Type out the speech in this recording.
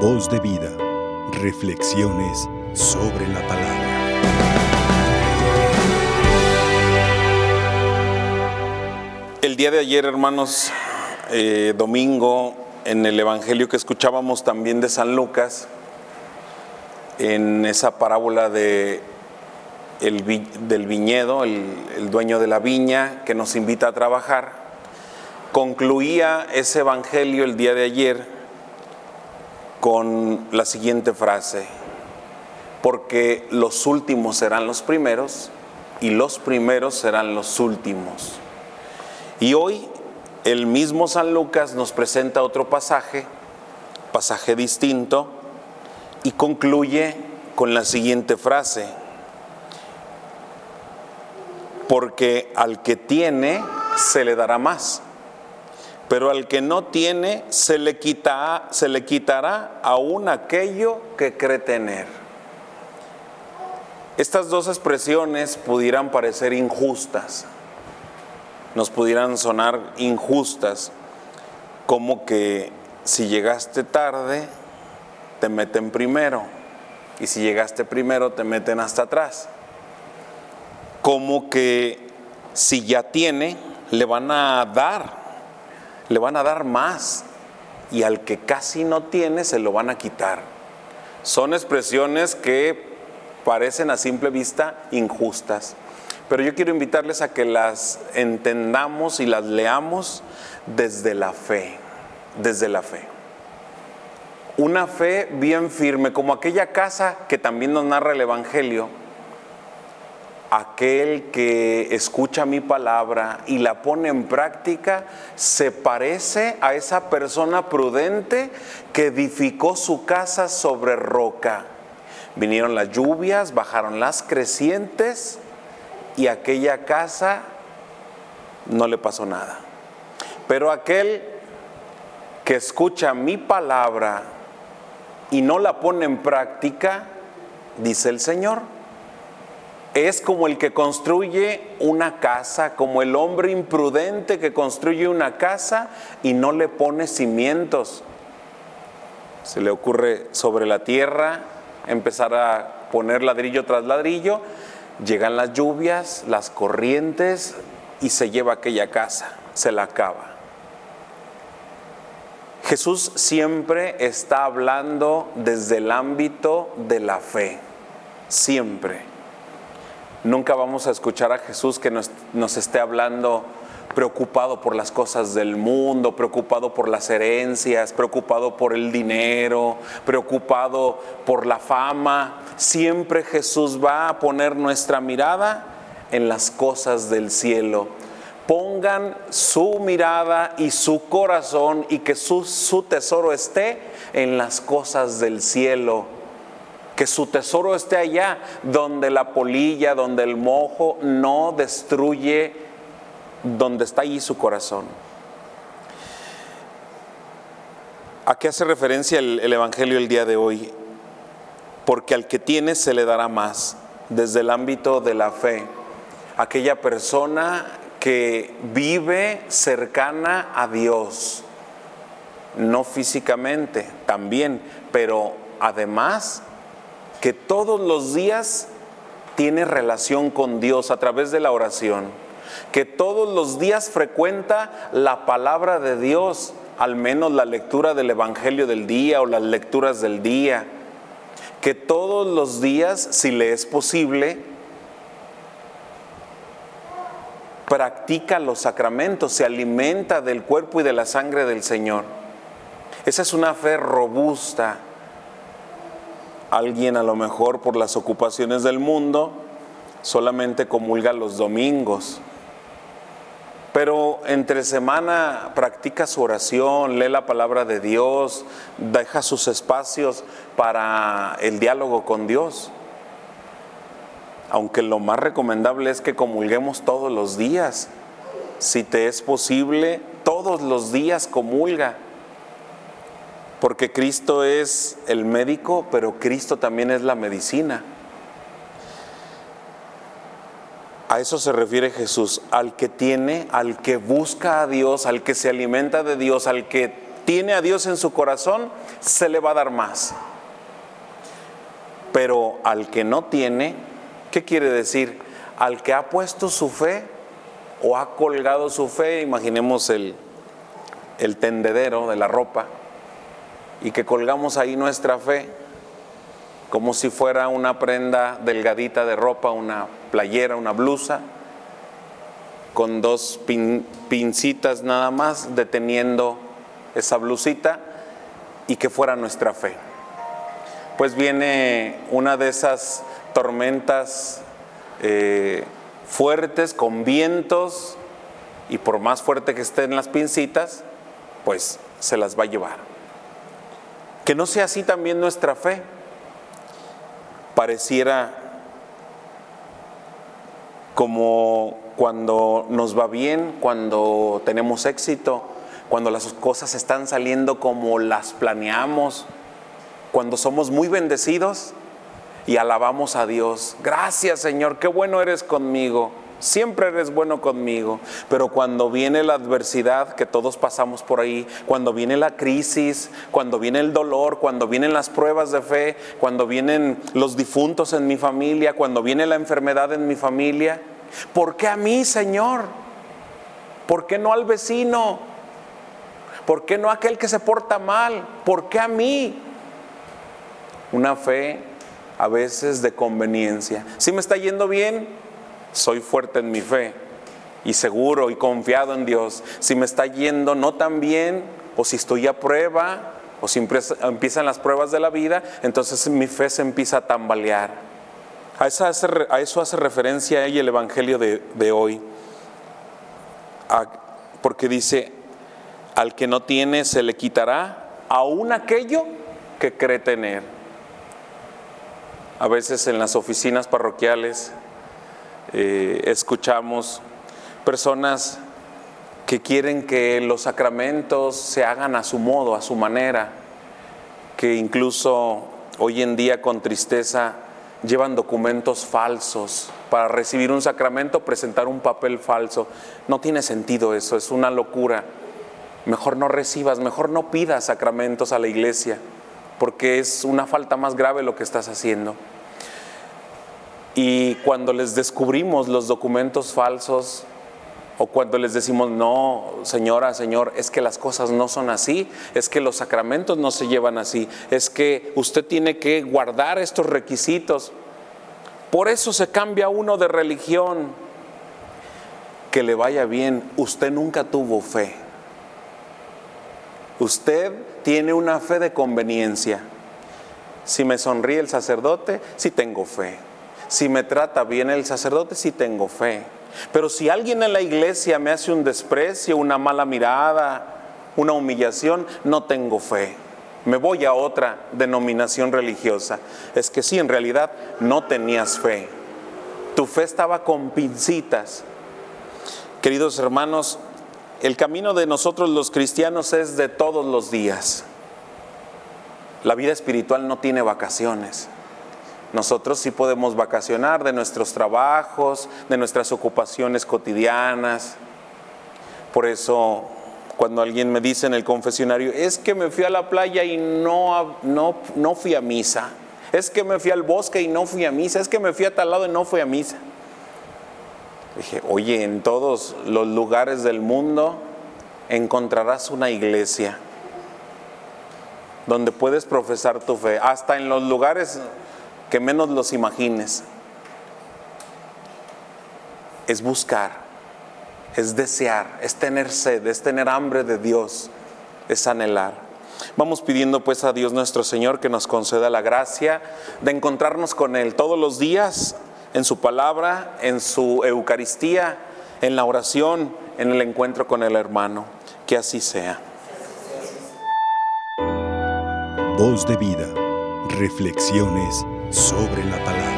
Voz de vida. Reflexiones sobre la palabra. El día de ayer, hermanos, eh, domingo, en el Evangelio que escuchábamos también de San Lucas, en esa parábola de el del viñedo, el dueño de la viña que nos invita a trabajar, concluía ese Evangelio el día de ayer con la siguiente frase, porque los últimos serán los primeros y los primeros serán los últimos. Y hoy el mismo San Lucas nos presenta otro pasaje, pasaje distinto, y concluye con la siguiente frase, porque al que tiene se le dará más, pero al que no tiene se le, quita, se le quitará aún aquello que cree tener. Estas dos expresiones pudieran parecer injustas, nos pudieran sonar injustas, como que si llegaste tarde, te meten primero, y si llegaste primero, te meten hasta atrás. Como que si ya tiene, le van a dar, le van a dar más, y al que casi no tiene, se lo van a quitar. Son expresiones que parecen a simple vista injustas. Pero yo quiero invitarles a que las entendamos y las leamos desde la fe, desde la fe. Una fe bien firme, como aquella casa que también nos narra el Evangelio, aquel que escucha mi palabra y la pone en práctica, se parece a esa persona prudente que edificó su casa sobre roca. Vinieron las lluvias, bajaron las crecientes y aquella casa no le pasó nada. Pero aquel que escucha mi palabra y no la pone en práctica, dice el Señor, es como el que construye una casa, como el hombre imprudente que construye una casa y no le pone cimientos. Se le ocurre sobre la tierra empezar a poner ladrillo tras ladrillo, llegan las lluvias, las corrientes y se lleva aquella casa, se la acaba. Jesús siempre está hablando desde el ámbito de la fe, siempre. Nunca vamos a escuchar a Jesús que nos, nos, esté hablando preocupado por las cosas del mundo, preocupado por las herencias, preocupado por el dinero, preocupado por la fama. Siempre Jesús va a poner nuestra mirada en las cosas del cielo. Pongan su mirada y su corazón y que su, su tesoro esté en las cosas del cielo que su tesoro esté allá, donde la polilla, donde el mojo no destruye, donde está allí su corazón. ¿A qué hace referencia el, el, Evangelio el día de hoy? Porque al que tiene se le dará más, desde el ámbito de la fe. Aquella persona que vive cercana a Dios, no físicamente, también, pero además que todos los días tiene relación con Dios a través de la oración, que todos los días frecuenta la palabra de Dios, al menos la lectura del Evangelio del día o las lecturas del día, que todos los días, si le es posible, practica los sacramentos, se alimenta del cuerpo y de la sangre del Señor. Esa es una fe robusta, Alguien a lo mejor por las ocupaciones del mundo solamente comulga los domingos, pero entre semana practica su oración, lee la palabra de Dios, deja sus espacios para el diálogo con Dios. Aunque lo más recomendable es que comulguemos todos los días. Si te es posible, todos los días comulga. Porque Cristo es el médico, pero Cristo también es la medicina. A eso se refiere Jesús, al que tiene, al que busca a Dios, al que se alimenta de Dios, al que tiene a Dios en su corazón, se le va a dar más. Pero al que no tiene, ¿qué quiere decir? Al que ha puesto su fe o ha colgado su fe, imaginemos el, el tendedero de la ropa, y que colgamos ahí nuestra fe como si fuera una prenda delgadita de ropa, una playera, una blusa, con dos pincitas nada más deteniendo esa blusita y que fuera nuestra fe. Pues viene una de esas tormentas eh, fuertes con vientos y por más fuerte que estén las pincitas, pues se las va a llevar. Que no sea así también nuestra fe. Pareciera como cuando nos va bien, cuando tenemos éxito, cuando las cosas están saliendo como las planeamos, cuando somos muy bendecidos y alabamos a Dios. Gracias Señor, qué bueno eres conmigo. Siempre eres bueno conmigo, pero cuando viene la adversidad, que todos pasamos por ahí, cuando viene la crisis, cuando viene el dolor, cuando vienen las pruebas de fe, cuando vienen los difuntos en mi familia, cuando viene la enfermedad en mi familia, ¿por qué a mí, Señor? ¿Por qué no al vecino? ¿Por qué no a aquel que se porta mal? ¿Por qué a mí? Una fe a veces de conveniencia. Si me está yendo bien, soy fuerte en mi fe y seguro y confiado en Dios. Si me está yendo no tan bien, o si estoy a prueba, o si empiezan las pruebas de la vida, entonces mi fe se empieza a tambalear. A eso hace, a referencia el Evangelio de hoy. porque dice, al que no tiene se le quitará aún aquello que cree tener. A veces en las oficinas parroquiales eh, escuchamos personas que quieren que los sacramentos se hagan a su modo, a su manera, que incluso hoy en día con tristeza llevan documentos falsos para recibir un sacramento, presentar un papel falso. No tiene sentido eso, es una locura. Mejor no recibas, mejor no pidas sacramentos a la iglesia, porque es una falta más grave lo que estás haciendo. Y cuando les descubrimos los documentos falsos, o cuando les decimos, no, señora, señor, es que las cosas no son así, es que los sacramentos no se llevan así, es que usted tiene que guardar estos requisitos. Por eso se cambia uno de religión. Que le vaya bien, usted nunca tuvo fe. Usted tiene una fe de conveniencia. Si me sonríe el sacerdote, sí tengo fe. Si me trata bien el sacerdote, sí tengo fe. Pero si alguien en la iglesia me hace un desprecio, una mala mirada, una humillación, no tengo fe. Me voy a otra denominación religiosa. Es que sí, en realidad no tenías fe. Tu fe estaba con pincitas. Queridos hermanos, el camino de nosotros los cristianos es de todos los días. La vida espiritual no tiene vacaciones. Nosotros sí podemos vacacionar de nuestros trabajos, de nuestras ocupaciones cotidianas. Por eso, cuando alguien me dice en el confesionario, es que me fui a la playa y no, no, no fui a misa. Es que me fui al bosque y no fui a misa. Es que me fui a tal lado y no fui a misa. Dije, oye, en todos los lugares del mundo encontrarás una iglesia donde puedes profesar tu fe. Hasta en los lugares menos los imagines. Es buscar, es desear, es tener sed, es tener hambre de Dios, es anhelar. Vamos pidiendo pues a Dios nuestro Señor que nos conceda la gracia de encontrarnos con Él todos los días en su palabra, en su Eucaristía, en la oración, en el encuentro con el hermano. Que así sea. Voz de vida. Reflexiones sobre la palabra.